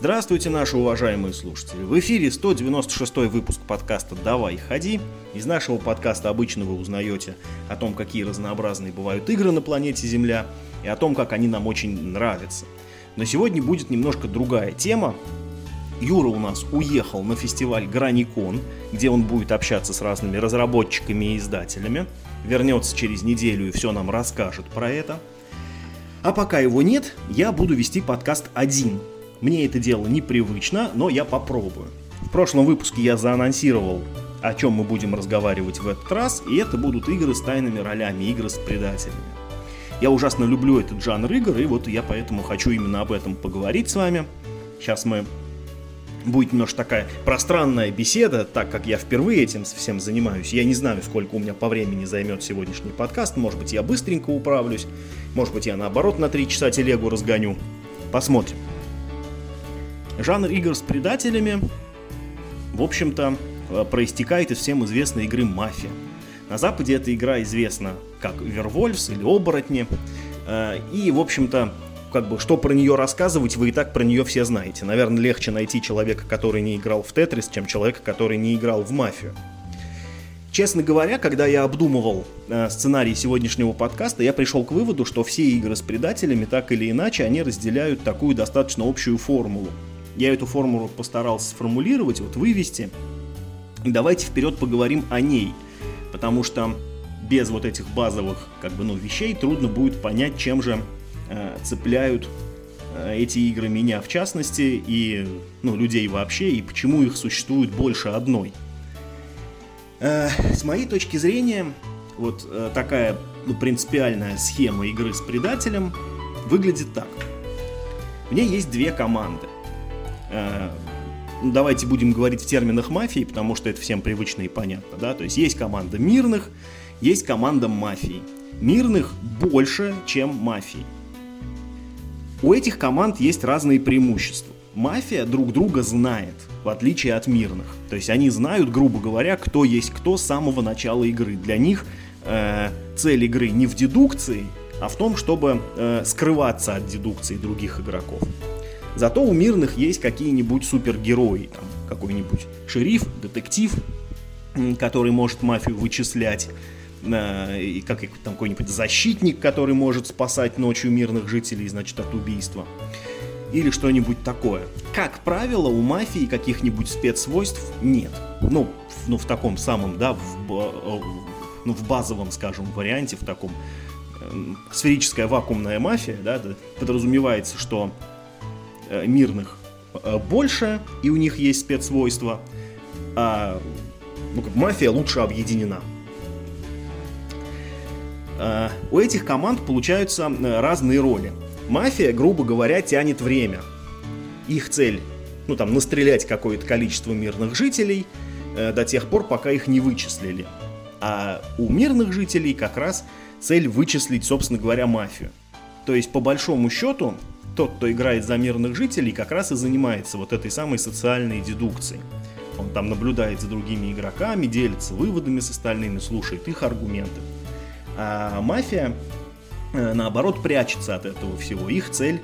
Здравствуйте, наши уважаемые слушатели! В эфире 196 выпуск подкаста «Давай, ходи». Из нашего подкаста обычно вы узнаете о том, какие разнообразные бывают игры на планете Земля и о том, как они нам очень нравятся. Но сегодня будет немножко другая тема. Юра у нас уехал на фестиваль Граникон, где он будет общаться с разными разработчиками и издателями. Вернется через неделю и все нам расскажет про это. А пока его нет, я буду вести подкаст один – мне это дело непривычно, но я попробую. В прошлом выпуске я заанонсировал, о чем мы будем разговаривать в этот раз, и это будут игры с тайными ролями, игры с предателями. Я ужасно люблю этот жанр игр, и вот я поэтому хочу именно об этом поговорить с вами. Сейчас мы будет немножко такая пространная беседа, так как я впервые этим всем занимаюсь. Я не знаю, сколько у меня по времени займет сегодняшний подкаст. Может быть, я быстренько управлюсь. Может быть, я наоборот на 3 часа телегу разгоню. Посмотрим. Жанр игр с предателями, в общем-то, э, проистекает из всем известной игры «Мафия». На Западе эта игра известна как Вервольфс или Оборотни. Э, и, в общем-то, как бы, что про нее рассказывать, вы и так про нее все знаете. Наверное, легче найти человека, который не играл в Тетрис, чем человека, который не играл в Мафию. Честно говоря, когда я обдумывал э, сценарий сегодняшнего подкаста, я пришел к выводу, что все игры с предателями, так или иначе, они разделяют такую достаточно общую формулу – я эту формулу постарался сформулировать, вот вывести. И давайте вперед поговорим о ней, потому что без вот этих базовых как бы, ну, вещей трудно будет понять, чем же э, цепляют э, эти игры меня в частности и ну, людей вообще, и почему их существует больше одной. Э, с моей точки зрения, вот э, такая ну, принципиальная схема игры с предателем выглядит так. В ней есть две команды. Э, давайте будем говорить в терминах мафии, потому что это всем привычно и понятно, да, то есть есть команда мирных, есть команда мафии. Мирных больше, чем мафии. У этих команд есть разные преимущества. Мафия друг друга знает, в отличие от мирных. То есть они знают, грубо говоря, кто есть кто с самого начала игры. Для них э, цель игры не в дедукции, а в том, чтобы э, скрываться от дедукции других игроков. Зато у мирных есть какие-нибудь супергерои, там, какой-нибудь шериф, детектив, который может мафию вычислять, э, и как там какой-нибудь защитник, который может спасать ночью мирных жителей, значит, от убийства. Или что-нибудь такое. Как правило, у мафии каких-нибудь спецсвойств нет. Ну, ну, в таком самом, да, в, ну, в базовом, скажем, варианте, в таком э, сферическая вакуумная мафия, да, подразумевается, что мирных э, больше, и у них есть спецсвойства, а ну, как мафия лучше объединена. Э, у этих команд получаются разные роли. Мафия, грубо говоря, тянет время. Их цель, ну там, настрелять какое-то количество мирных жителей до тех пор, пока их не вычислили. А у мирных жителей как раз цель вычислить, собственно говоря, мафию. То есть, по большому счету, тот, кто играет за мирных жителей, как раз и занимается вот этой самой социальной дедукцией. Он там наблюдает за другими игроками, делится выводами с остальными, слушает их аргументы. А мафия, э, наоборот, прячется от этого всего. Их цель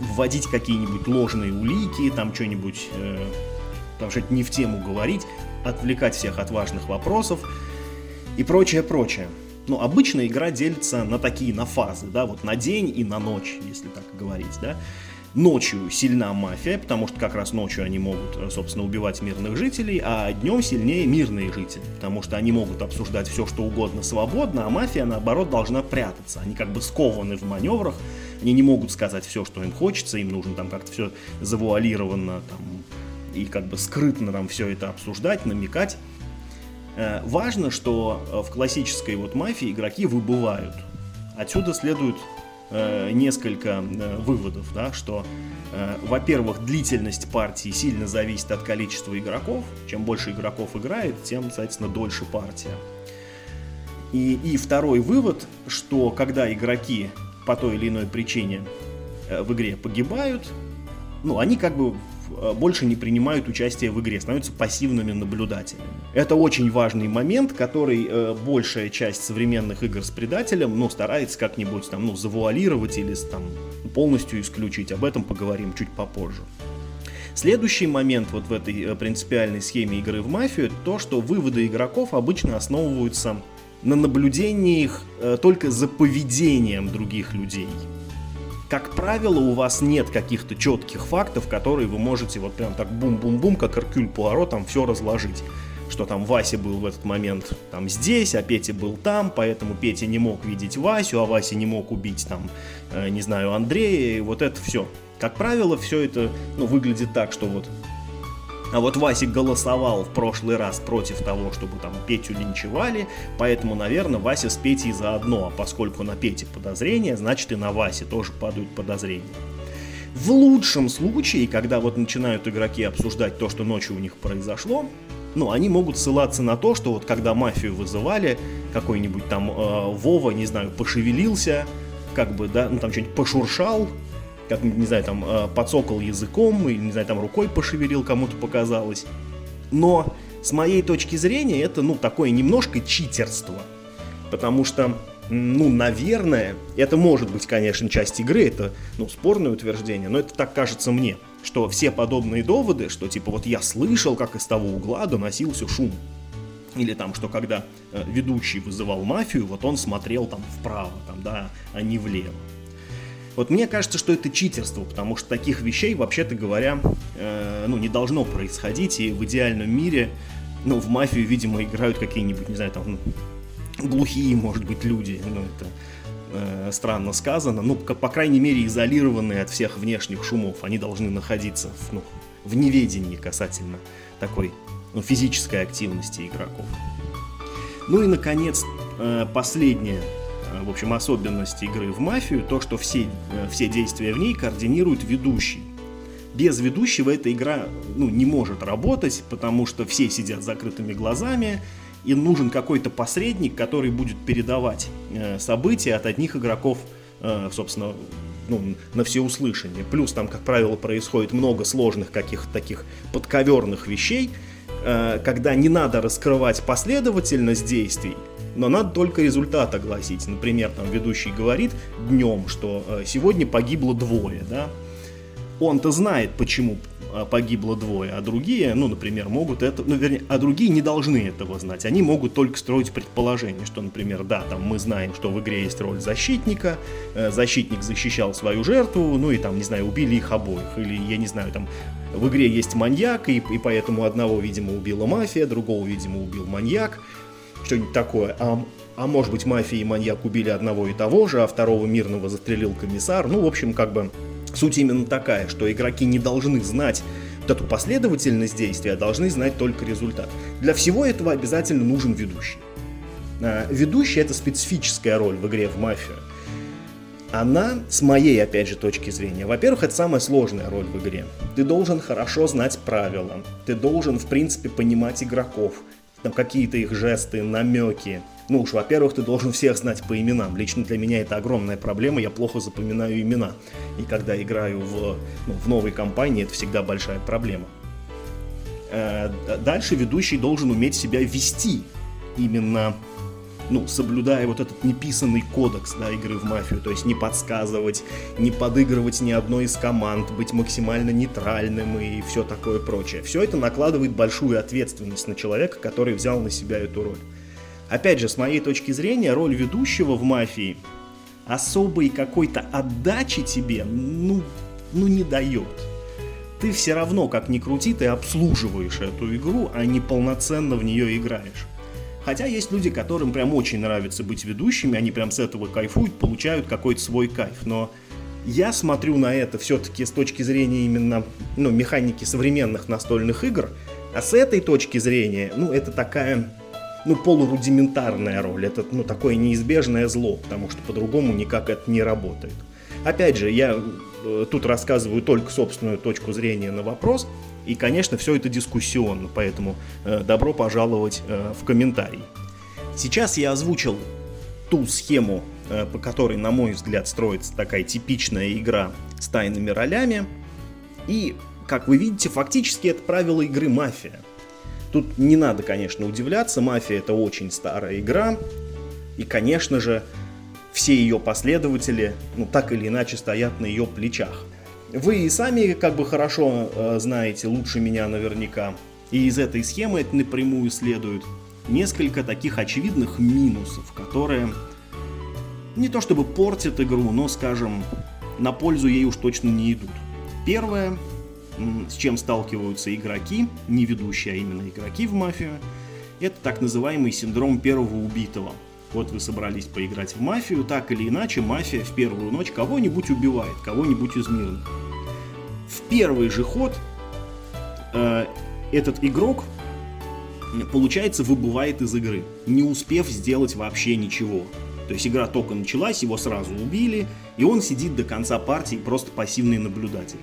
вводить какие-нибудь ложные улики, там что-нибудь, э, там что-то не в тему говорить, отвлекать всех от важных вопросов и прочее, прочее. Ну, обычно игра делится на такие, на фазы, да, вот на день и на ночь, если так говорить, да. Ночью сильна мафия, потому что как раз ночью они могут, э, собственно, убивать мирных жителей, а днем сильнее мирные жители, потому что они могут обсуждать все, что угодно свободно, а мафия, наоборот, должна прятаться. Они как бы скованы в маневрах, они не могут сказать все, что им хочется, им нужно там как-то все завуалированно там, и как бы скрытно там все это обсуждать, намекать. Э, важно, что э, в классической вот мафии игроки выбывают. Отсюда следует э, несколько выводов, да, что, во-первых, длительность партии сильно зависит от количества игроков. Чем больше игроков играет, тем, соответственно, дольше партия. И, и второй вывод, что когда игроки по той или иной причине в игре погибают, ну, они как бы больше не принимают участие в игре, становятся пассивными наблюдателями. Это очень важный момент, который э, большая часть современных игр с предателем, ну, старается как-нибудь там, ну, завуалировать или там полностью исключить. Об этом поговорим чуть попозже. Следующий момент вот в этой э, принципиальной схеме игры в мафию, то, что выводы игроков обычно основываются на наблюдении их э, только за поведением других людей. Как правило, у вас нет каких-то четких фактов, которые вы можете вот прям так бум-бум-бум, как Эркюль Пуаро, там все разложить что там Вася был в этот момент там здесь, а Петя был там, поэтому Петя не мог видеть Васю, а Вася не мог убить там, э, не знаю, Андрея, и вот это все. Как правило, все это ну, выглядит так, что вот а вот Васик голосовал в прошлый раз против того, чтобы там Петю линчевали, поэтому, наверное, Вася с Петей заодно, а поскольку на Пете подозрения, значит и на Васе тоже падают подозрения. В лучшем случае, когда вот начинают игроки обсуждать то, что ночью у них произошло, ну, они могут ссылаться на то, что вот когда мафию вызывали, какой-нибудь там э, Вова, не знаю, пошевелился, как бы, да, ну там что-нибудь пошуршал, как, не знаю, там э, подсокал языком, или, не знаю, там рукой пошевелил, кому-то показалось. Но с моей точки зрения это, ну, такое немножко читерство. Потому что, ну, наверное, это может быть, конечно, часть игры, это, ну, спорное утверждение, но это так кажется мне что все подобные доводы, что типа вот я слышал, как из того угла доносился шум. Или там, что когда э, ведущий вызывал мафию, вот он смотрел там вправо, там, да, а не влево. Вот мне кажется, что это читерство, потому что таких вещей, вообще-то говоря, э, ну, не должно происходить, и в идеальном мире, ну, в мафию, видимо, играют какие-нибудь, не знаю, там, глухие, может быть, люди, ну, это э, странно сказано, ну, по крайней мере, изолированные от всех внешних шумов. Они должны находиться в, ну, в неведении касательно такой ну, физической активности игроков. Ну и, наконец, э, последняя, э, в общем, особенность игры в мафию, то, что все, э, все действия в ней координирует ведущий. Без ведущего эта игра ну, не может работать, потому что все сидят с закрытыми глазами, и нужен какой-то посредник, который будет передавать э, события от одних игроков, э, собственно, ну, на всеуслышание. Плюс там, как правило, происходит много сложных каких-то таких подковерных вещей, э, когда не надо раскрывать последовательность действий, но надо только результат огласить. Например, там ведущий говорит днем, что э, сегодня погибло двое, да, он-то знает, почему а, погибло двое, а другие, ну, например, могут это, ну, вернее, а другие не должны этого знать. Они могут только строить предположение, что, например, да, там мы знаем, что в игре есть роль защитника, э, защитник защищал свою жертву, ну и там, не знаю, убили их обоих, или, я не знаю, там в игре есть маньяк, и, и поэтому одного, видимо, убила мафия, другого, видимо, убил маньяк, что-нибудь такое. А, а может быть, мафия и маньяк убили одного и того же, а второго мирного застрелил комиссар. Ну, в общем, как бы Суть именно такая, что игроки не должны знать вот эту последовательность действия, а должны знать только результат. Для всего этого обязательно нужен ведущий. А, ведущий это специфическая роль в игре в мафию. Она, с моей, опять же, точки зрения, во-первых, это самая сложная роль в игре. Ты должен хорошо знать правила, ты должен, в принципе, понимать игроков, там какие-то их жесты, намеки, ну уж, во-первых, ты должен всех знать по именам. Лично для меня это огромная проблема, я плохо запоминаю имена. И когда играю в, ну, в новой компании, это всегда большая проблема. Э, дальше ведущий должен уметь себя вести именно ну, соблюдая вот этот неписанный кодекс да, игры в мафию, то есть не подсказывать, не подыгрывать ни одной из команд, быть максимально нейтральным и все такое прочее. Все это накладывает большую ответственность на человека, который взял на себя эту роль. Опять же, с моей точки зрения, роль ведущего в мафии особой какой-то отдачи тебе, ну, ну не дает. Ты все равно, как ни крути, ты обслуживаешь эту игру, а не полноценно в нее играешь. Хотя есть люди, которым прям очень нравится быть ведущими, они прям с этого кайфуют, получают какой-то свой кайф. Но я смотрю на это все-таки с точки зрения именно ну, механики современных настольных игр, а с этой точки зрения, ну, это такая ну, полурудиментарная роль. Это, ну, такое неизбежное зло, потому что по-другому никак это не работает. Опять же, я э, тут рассказываю только собственную точку зрения на вопрос, и, конечно, все это дискуссионно, поэтому э, добро пожаловать э, в комментарии. Сейчас я озвучил ту схему, э, по которой, на мой взгляд, строится такая типичная игра с тайными ролями, и, как вы видите, фактически это правило игры «Мафия». Тут не надо, конечно, удивляться, «Мафия» — это очень старая игра, и, конечно же, все ее последователи, ну, так или иначе, стоят на ее плечах. Вы и сами как бы хорошо э, знаете, лучше меня наверняка. И из этой схемы напрямую следует несколько таких очевидных минусов, которые не то чтобы портят игру, но, скажем, на пользу ей уж точно не идут. Первое, с чем сталкиваются игроки, не ведущие, а именно игроки в мафию, это так называемый синдром первого убитого. Вот вы собрались поиграть в мафию, так или иначе мафия в первую ночь кого-нибудь убивает, кого-нибудь из мирных. В первый же ход э, этот игрок, получается, выбывает из игры, не успев сделать вообще ничего. То есть игра только началась, его сразу убили, и он сидит до конца партии просто пассивный наблюдатель.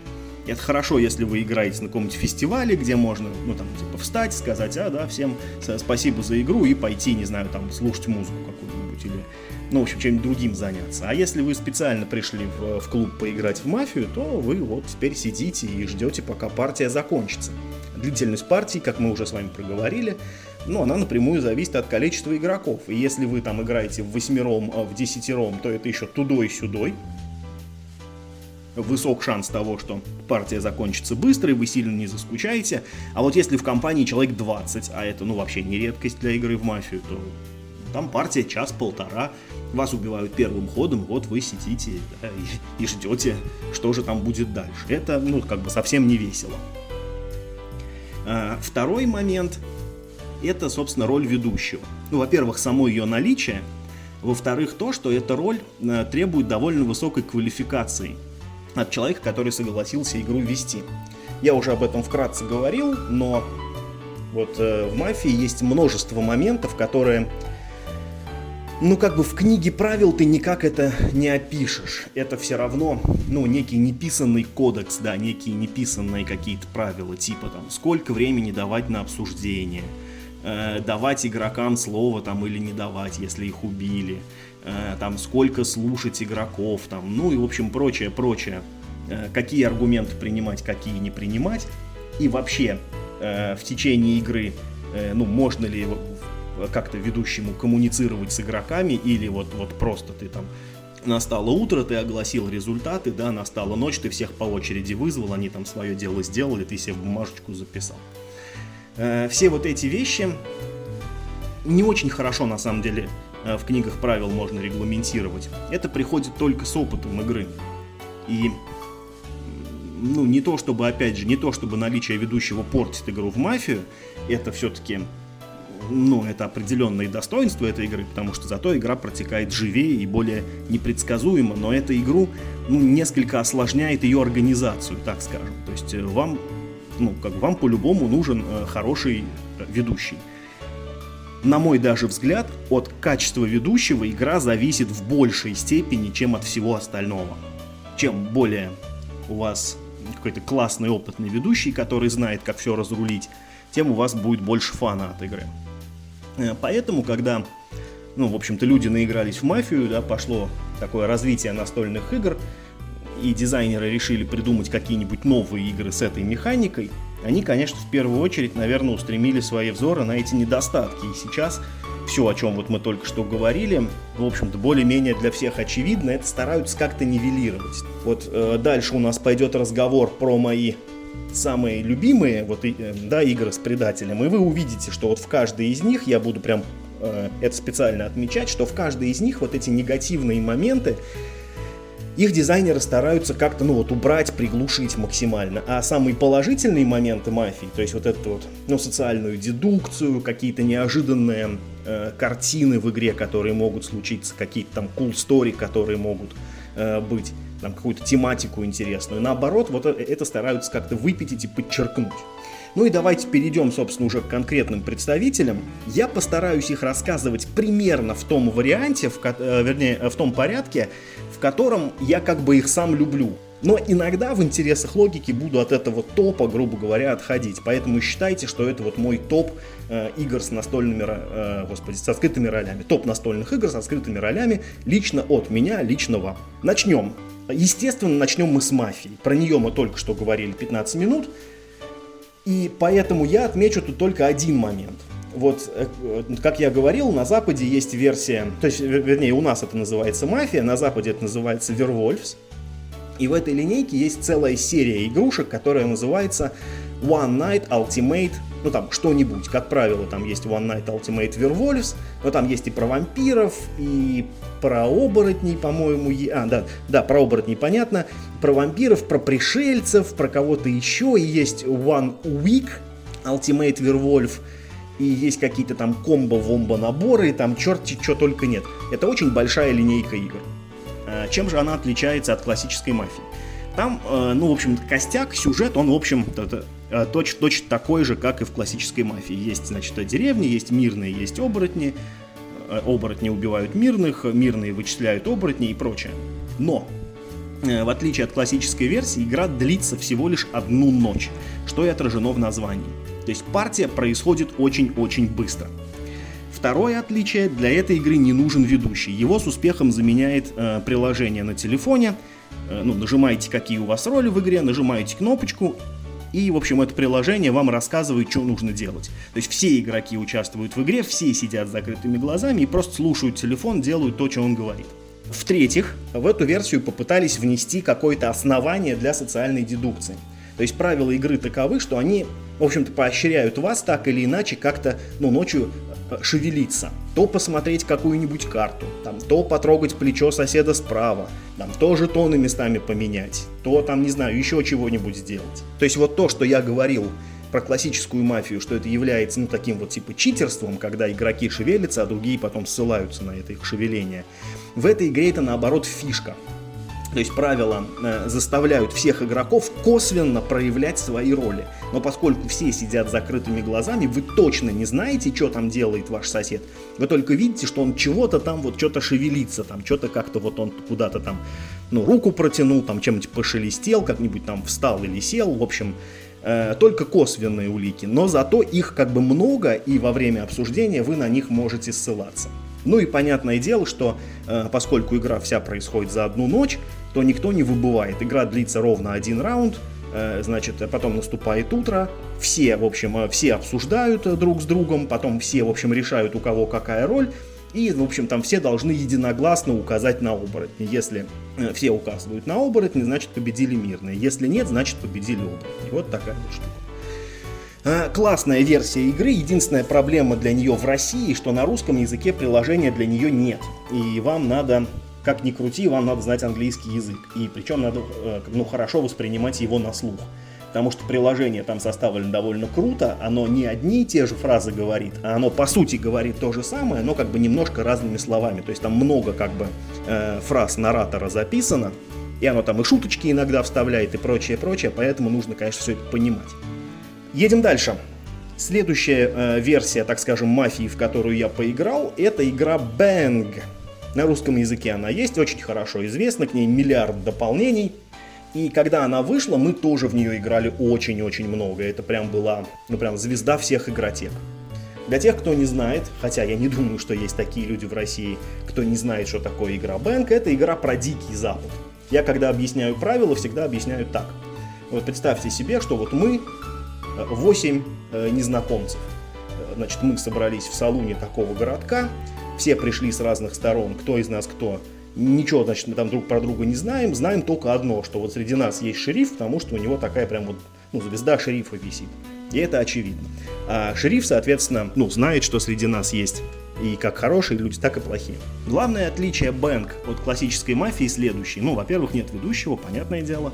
Это хорошо, если вы играете на каком-нибудь фестивале, где можно, ну, там, типа, встать, сказать, а, да, всем спасибо за игру и пойти, не знаю, там, слушать музыку какую-нибудь или, ну, в общем, чем-нибудь другим заняться. А если вы специально пришли в, в клуб поиграть в мафию, то вы вот теперь сидите и ждете, пока партия закончится. Длительность партии, как мы уже с вами проговорили, ну, она напрямую зависит от количества игроков. И если вы там играете в восьмером, а в десятером, то это еще тудой-сюдой. Высок шанс того, что партия закончится быстро, и вы сильно не заскучаете. А вот если в компании человек 20, а это, ну, вообще не редкость для игры в мафию, то там партия час-полтора, вас убивают первым ходом, вот вы сидите да, и, и ждете, что же там будет дальше. Это, ну, как бы совсем не весело. А, второй момент – это, собственно, роль ведущего. Ну, во-первых, само ее наличие, во-вторых, то, что эта роль э, требует довольно высокой квалификации от человека, который согласился игру вести. Я уже об этом вкратце говорил, но вот э, в мафии есть множество моментов, которые ну, как бы в книге правил ты никак это не опишешь. Это все равно, ну, некий неписанный кодекс, да, некие неписанные какие-то правила, типа там, сколько времени давать на обсуждение, э, давать игрокам слово там или не давать, если их убили, э, там, сколько слушать игроков, там, ну и, в общем, прочее, прочее. Э, какие аргументы принимать, какие не принимать. И вообще, э, в течение игры, э, ну, можно ли как-то ведущему коммуницировать с игроками, или вот, вот просто ты там настало утро, ты огласил результаты, да, настала ночь, ты всех по очереди вызвал, они там свое дело сделали, ты себе бумажечку записал. Э, все вот эти вещи не очень хорошо, на самом деле, э, в книгах правил можно регламентировать. Это приходит только с опытом игры. И ну, не то чтобы, опять же, не то чтобы наличие ведущего портит игру в мафию, это все-таки ну, это определенные достоинства этой игры, потому что зато игра протекает живее и более непредсказуемо, но эта игру ну, несколько осложняет ее организацию, так скажем. То есть э, вам, ну, как вам по-любому нужен э, хороший ведущий. На мой даже взгляд, от качества ведущего игра зависит в большей степени, чем от всего остального. Чем более у вас какой-то классный опытный ведущий, который знает, как все разрулить, тем у вас будет больше фана от игры. Э, поэтому, когда, ну, в общем-то, люди наигрались в мафию, да, пошло такое развитие настольных игр, и дизайнеры решили придумать какие-нибудь новые игры с этой механикой, они, конечно, в первую очередь, наверное, устремили свои взоры на эти недостатки. И сейчас все, о чем вот мы только что говорили, в общем-то, более-менее для всех очевидно, это стараются как-то нивелировать. Вот э, дальше у нас пойдет разговор про мои самые любимые вот, э, да, игры с предателем, и вы увидите, что вот в каждой из них я буду прям э, это специально отмечать, что в каждой из них вот эти негативные моменты, их дизайнеры стараются как-то, ну вот, убрать, приглушить максимально. А самые положительные моменты мафии, то есть вот эту вот, ну, социальную дедукцию, какие-то неожиданные э, картины в игре, которые могут случиться, какие-то там cool story, которые могут э, быть, там какую-то тематику интересную. Наоборот, вот это стараются как-то выпятить и подчеркнуть. Ну и давайте перейдем, собственно, уже к конкретным представителям. Я постараюсь их рассказывать примерно в том варианте, в, э, вернее, в том порядке, в котором я как бы их сам люблю. Но иногда в интересах логики буду от этого топа, грубо говоря, отходить. Поэтому считайте, что это вот мой топ э, игр с настольными, э, господи, со скрытыми ролями. Топ настольных игр со скрытыми ролями лично от меня, лично вам. Начнем. Естественно, начнем мы с мафии. Про нее мы только что говорили 15 минут. И поэтому я отмечу тут только один момент. Вот, э, как я говорил, на Западе есть версия, то есть, вернее, у нас это называется мафия, на Западе это называется Вервольфс. И в этой линейке есть целая серия игрушек, которая называется One Night Ultimate, ну там что-нибудь. Как правило, там есть One Night Ultimate Werewolves, но там есть и про вампиров, и про оборотней, по-моему. А, да, да, про оборотней понятно. Про вампиров, про пришельцев, про кого-то еще. И есть One Week Ultimate Werewolf, и есть какие-то там комбо-вомбо наборы, и там черти что только нет. Это очень большая линейка игр. А, чем же она отличается от классической мафии? Там, э, ну, в общем, костяк, сюжет, он, в общем, э, точно такой же, как и в классической мафии. Есть, значит, деревни, есть мирные, есть оборотни, э, оборотни убивают мирных, мирные вычисляют оборотни и прочее. Но, в отличие от классической версии, игра длится всего лишь одну ночь, что и отражено в названии. То есть партия происходит очень-очень быстро. Второе отличие, для этой игры не нужен ведущий. Его с успехом заменяет э, приложение на телефоне. Э, ну, нажимаете, какие у вас роли в игре, нажимаете кнопочку, и, в общем, это приложение вам рассказывает, что нужно делать. То есть все игроки участвуют в игре, все сидят с закрытыми глазами и просто слушают телефон, делают то, что он говорит. В-третьих, в эту версию попытались внести какое-то основание для социальной дедукции. То есть правила игры таковы, что они, в общем-то, поощряют вас так или иначе как-то ну, ночью шевелиться. То посмотреть какую-нибудь карту, там, то потрогать плечо соседа справа, там, то жетоны местами поменять, то там, не знаю, еще чего-нибудь сделать. То есть вот то, что я говорил про классическую мафию, что это является, ну, таким вот типа читерством, когда игроки шевелятся, а другие потом ссылаются на это их шевеление. В этой игре это, наоборот, фишка. То есть правила э, заставляют всех игроков косвенно проявлять свои роли. Но поскольку все сидят закрытыми глазами, вы точно не знаете, что там делает ваш сосед. Вы только видите, что он чего-то там вот что-то шевелится, там что-то как-то вот он куда-то там, ну, руку протянул, там чем-нибудь пошелестел, как-нибудь там встал или сел, в общем, э, только косвенные улики. Но зато их как бы много, и во время обсуждения вы на них можете ссылаться. Ну и понятное дело, что э, поскольку игра вся происходит за одну ночь, то никто не выбывает. Игра длится ровно один раунд, э, значит, потом наступает утро, все, в общем, э, все обсуждают э, друг с другом, потом все, в общем, решают, у кого какая роль, и, в общем, там все должны единогласно указать на оборотни. Если все указывают на оборотни, значит победили мирные. Если нет, значит победили оборотни. Вот такая вот штука. Классная версия игры. Единственная проблема для нее в России, что на русском языке приложения для нее нет. И вам надо как ни крути, вам надо знать английский язык. И причем надо э, ну, хорошо воспринимать его на слух. Потому что приложение там составлено довольно круто, оно не одни и те же фразы говорит, а оно по сути говорит то же самое, но как бы немножко разными словами. То есть там много как бы э, фраз наратора записано, и оно там и шуточки иногда вставляет и прочее, прочее, поэтому нужно, конечно, все это понимать. Едем дальше. Следующая э, версия, так скажем, мафии, в которую я поиграл, это игра Bang. На русском языке она есть, очень хорошо известна, к ней миллиард дополнений. И когда она вышла, мы тоже в нее играли очень-очень много. Это прям была, ну прям звезда всех игротек. Для тех, кто не знает, хотя я не думаю, что есть такие люди в России, кто не знает, что такое игра Бэнк, это игра про Дикий Запад. Я когда объясняю правила, всегда объясняю так. Вот представьте себе, что вот мы 8 э, незнакомцев. Э, значит, мы собрались в салуне такого городка, все пришли с разных сторон, кто из нас кто. Ничего, значит, мы там друг про друга не знаем, знаем только одно, что вот среди нас есть шериф, потому что у него такая прям вот, ну, звезда шерифа висит. И это очевидно. А шериф, соответственно, ну, знает, что среди нас есть и как хорошие люди, так и плохие. Главное отличие Бэнк от классической мафии следующее. Ну, во-первых, нет ведущего, понятное дело.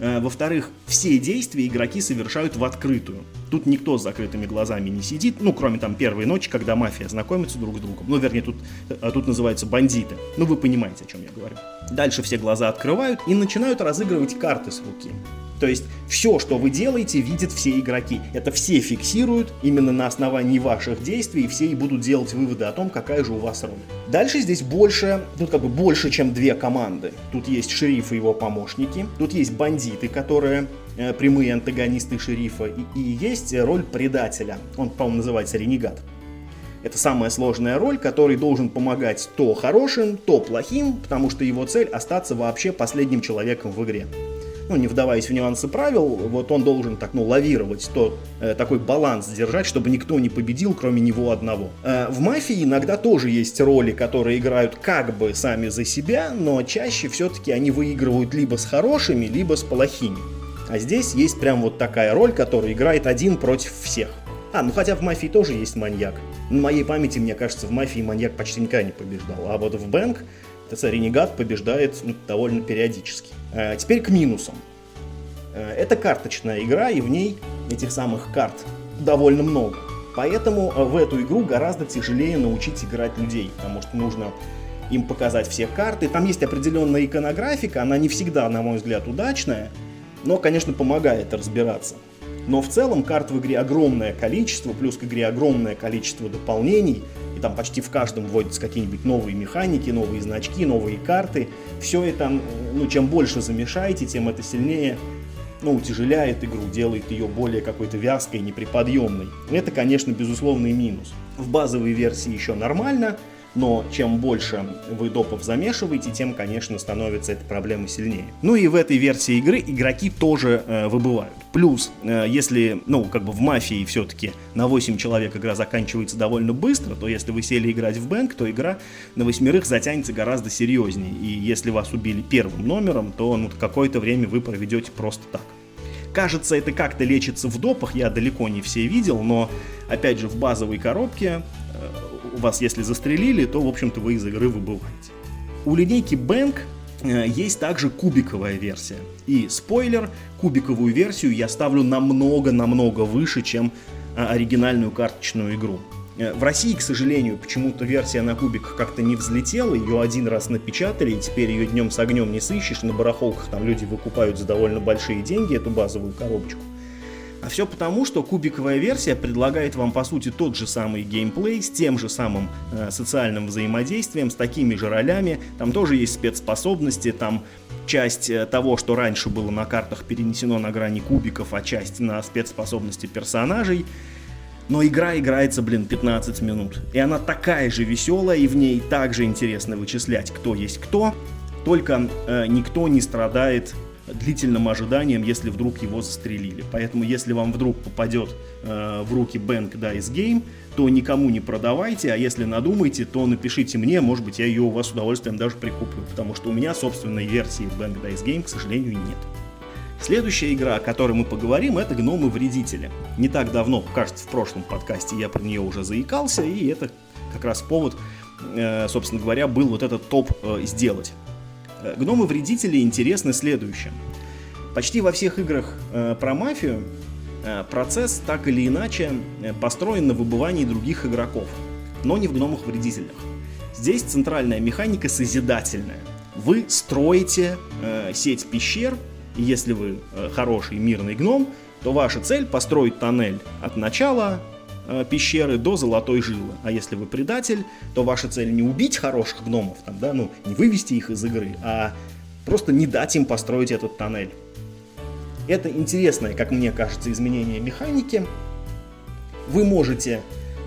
Э, во-вторых, все действия игроки совершают в открытую. Тут никто с закрытыми глазами не сидит, ну, кроме там первой ночи, когда мафия знакомится друг с другом. Ну, вернее, тут, э, тут называются бандиты. Ну, вы понимаете, о чем я говорю. Дальше все глаза открывают и начинают разыгрывать карты с руки. То есть все, что вы делаете, видят все игроки. Это все фиксируют именно на основании ваших действий, и все и будут делать выводы о том, какая же у вас роль. Дальше здесь больше, ну как бы больше, чем две команды. Тут есть шериф и его помощники, тут есть бандиты, которые э, прямые антагонисты шерифа, и, и есть роль предателя. Он, по-моему, называется ренегат. Это самая сложная роль, который должен помогать то хорошим, то плохим, потому что его цель остаться вообще последним человеком в игре. Ну, не вдаваясь в нюансы правил, вот он должен так, ну, лавировать, то э, такой баланс держать, чтобы никто не победил, кроме него одного. Э, в «Мафии» иногда тоже есть роли, которые играют как бы сами за себя, но чаще все-таки они выигрывают либо с хорошими, либо с плохими. А здесь есть прям вот такая роль, которая играет один против всех. А, ну хотя в «Мафии» тоже есть маньяк. На моей памяти, мне кажется, в «Мафии» маньяк почти никогда не побеждал. А вот в «Бэнк» ТЦ Ренегат побеждает ну, довольно периодически. А, теперь к минусам. А, это карточная игра, и в ней этих самых карт довольно много. Поэтому э, в эту игру гораздо тяжелее научить играть людей, потому что нужно им показать все карты. Там есть определенная иконографика, она не всегда, на мой взгляд, удачная, но, конечно, помогает разбираться. Но в целом карт в игре огромное количество, плюс к игре огромное количество дополнений, и там почти в каждом вводятся какие-нибудь новые механики, новые значки, новые карты. Все это, ну, чем больше замешаете, тем это сильнее ну, утяжеляет игру, делает ее более какой-то вязкой, неприподъемной. Это, конечно, безусловный минус. В базовой версии еще нормально, но чем больше вы допов замешиваете, тем, конечно, становится эта проблема сильнее. Ну и в этой версии игры игроки тоже э, выбывают. Плюс, э, если, ну, как бы в мафии все-таки на 8 человек игра заканчивается довольно быстро, то если вы сели играть в бэнк, то игра на восьмерых затянется гораздо серьезнее. И если вас убили первым номером, то ну, какое-то время вы проведете просто так. Кажется, это как-то лечится в допах, я далеко не все видел, но, опять же, в базовой коробке э, вас, если застрелили, то, в общем-то, вы из игры выбываете. У линейки Bank э, есть также кубиковая версия. И спойлер, кубиковую версию я ставлю намного-намного выше, чем э, оригинальную карточную игру. Э, в России, к сожалению, почему-то версия на кубиках как-то не взлетела, ее один раз напечатали, и теперь ее днем с огнем не сыщешь, на барахолках там люди выкупают за довольно большие деньги эту базовую коробочку. А все потому, что кубиковая версия предлагает вам по сути тот же самый геймплей с тем же самым э, социальным взаимодействием, с такими же ролями. Там тоже есть спецспособности, там часть э, того, что раньше было на картах, перенесено на грани кубиков, а часть на спецспособности персонажей. Но игра играется, блин, 15 минут. И она такая же веселая, и в ней также интересно вычислять, кто есть кто. Только э, никто не страдает длительным ожиданием, если вдруг его застрелили. Поэтому, если вам вдруг попадет э, в руки Bank Dice Game, то никому не продавайте, а если надумаете, то напишите мне, может быть, я ее у вас с удовольствием даже прикуплю, потому что у меня собственной версии Bank Dice Game, к сожалению, нет. Следующая игра, о которой мы поговорим, это «Гномы-вредители». Не так давно, кажется, в прошлом подкасте я про нее уже заикался, и это как раз повод, э, собственно говоря, был вот этот топ э, сделать. Э, гномы-вредители интересны следующим. Почти во всех играх э, про мафию э, процесс так или иначе э, построен на выбывании других игроков, но не в гномах-вредителях. Здесь центральная механика созидательная. Вы строите э, сеть пещер, и если вы э, хороший мирный гном, то ваша цель построить тоннель от начала э, пещеры до золотой жилы. А если вы предатель, то ваша цель не убить хороших гномов, там, да, ну, не вывести их из игры, а просто не дать им построить этот тоннель. Это интересное, как мне кажется, изменение механики. Вы можете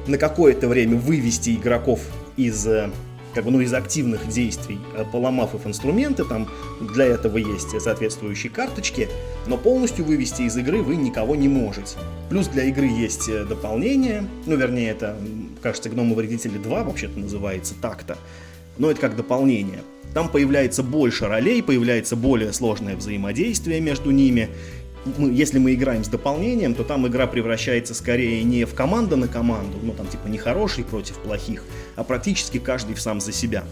на какое-то время вывести игроков из э, как бы, ну, из активных действий, э, поломав их инструменты, там для этого есть соответствующие карточки, но полностью вывести из игры вы никого не можете. Плюс для игры есть э, дополнение, ну, вернее, это, кажется, Гномы Вредители 2 вообще-то называется так-то, но это как дополнение. Там появляется больше ролей, появляется более сложное взаимодействие между ними, мы, если мы играем с дополнением, то там игра превращается скорее не в команда на команду, ну там типа не хороший против плохих, а практически каждый сам за себя.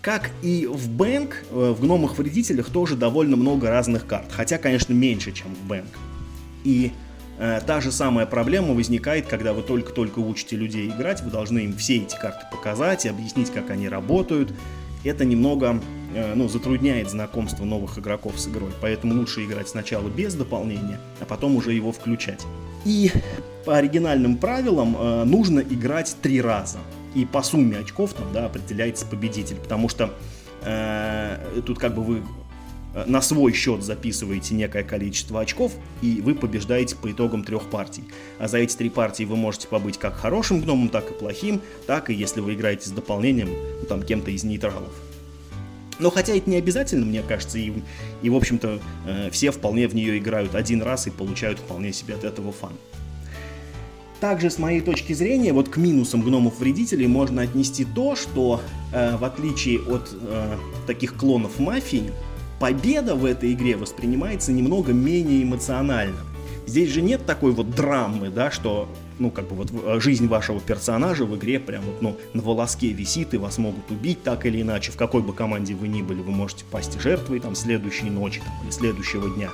Как и в Бэнк, в Гномах-Вредителях тоже довольно много разных карт, хотя, конечно, меньше, чем в Бэнк. И э, та же самая проблема возникает, когда вы только-только учите людей играть, вы должны им все эти карты показать и объяснить, как они работают. Это немного ну, затрудняет знакомство новых игроков с игрой, поэтому лучше играть сначала без дополнения, а потом уже его включать. И по оригинальным правилам э, нужно играть три раза. И по сумме очков там, да, определяется победитель, потому что э, тут как бы вы э, на свой счет записываете некое количество очков, и вы побеждаете по итогам трех партий. А за эти три партии вы можете побыть как хорошим гномом, так и плохим, так и если вы играете с дополнением, ну, там кем-то из нейтралов. Но хотя это не обязательно, мне кажется, и, и в общем-то, э, все вполне в нее играют один раз и получают вполне себе от этого фан. Также, с моей точки зрения, вот к минусам гномов-вредителей можно отнести то, что э, в отличие от э, таких клонов мафии, победа в этой игре воспринимается немного менее эмоционально. Здесь же нет такой вот драмы, да, что ну, как бы вот э, жизнь вашего персонажа в игре прям вот, ну, на волоске висит, и вас могут убить так или иначе. В какой бы команде вы ни были, вы можете пасть жертвой там следующей ночи там, или следующего дня.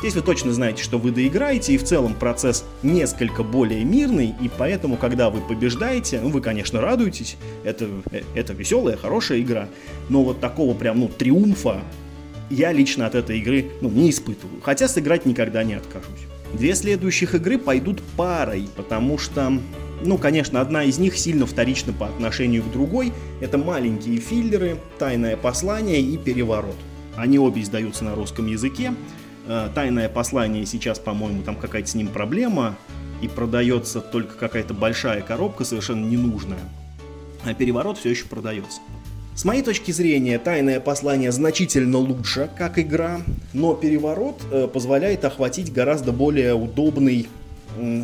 Здесь вы точно знаете, что вы доиграете, и в целом процесс несколько более мирный, и поэтому, когда вы побеждаете, ну, вы, конечно, радуетесь, это, э, это веселая, хорошая игра, но вот такого прям, ну, триумфа я лично от этой игры, ну, не испытываю. Хотя сыграть никогда не откажусь. Две следующих игры пойдут парой, потому что, ну, конечно, одна из них сильно вторична по отношению к другой. Это маленькие филлеры, тайное послание и переворот. Они обе издаются на русском языке. Э, тайное послание сейчас, по-моему, там какая-то с ним проблема, и продается только какая-то большая коробка, совершенно ненужная. А переворот все еще продается. С моей точки зрения, тайное послание значительно лучше, как игра, но переворот э, позволяет охватить гораздо более удобный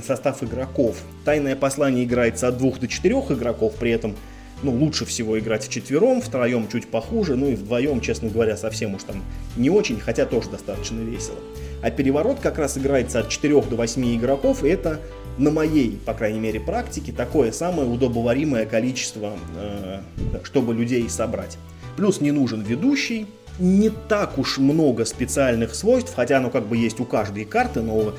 состав игроков. Тайное послание играется от двух до четырех игроков, при этом ну, лучше всего играть в четвером, втроем чуть похуже, ну и вдвоем, честно говоря, совсем уж там не очень, хотя тоже достаточно весело. А переворот как раз играется от 4 до 8 игроков, и это на моей, по крайней мере, практике такое самое удобоваримое количество, э, чтобы людей собрать. Плюс не нужен ведущий, не так уж много специальных свойств, хотя оно как бы есть у каждой карты, но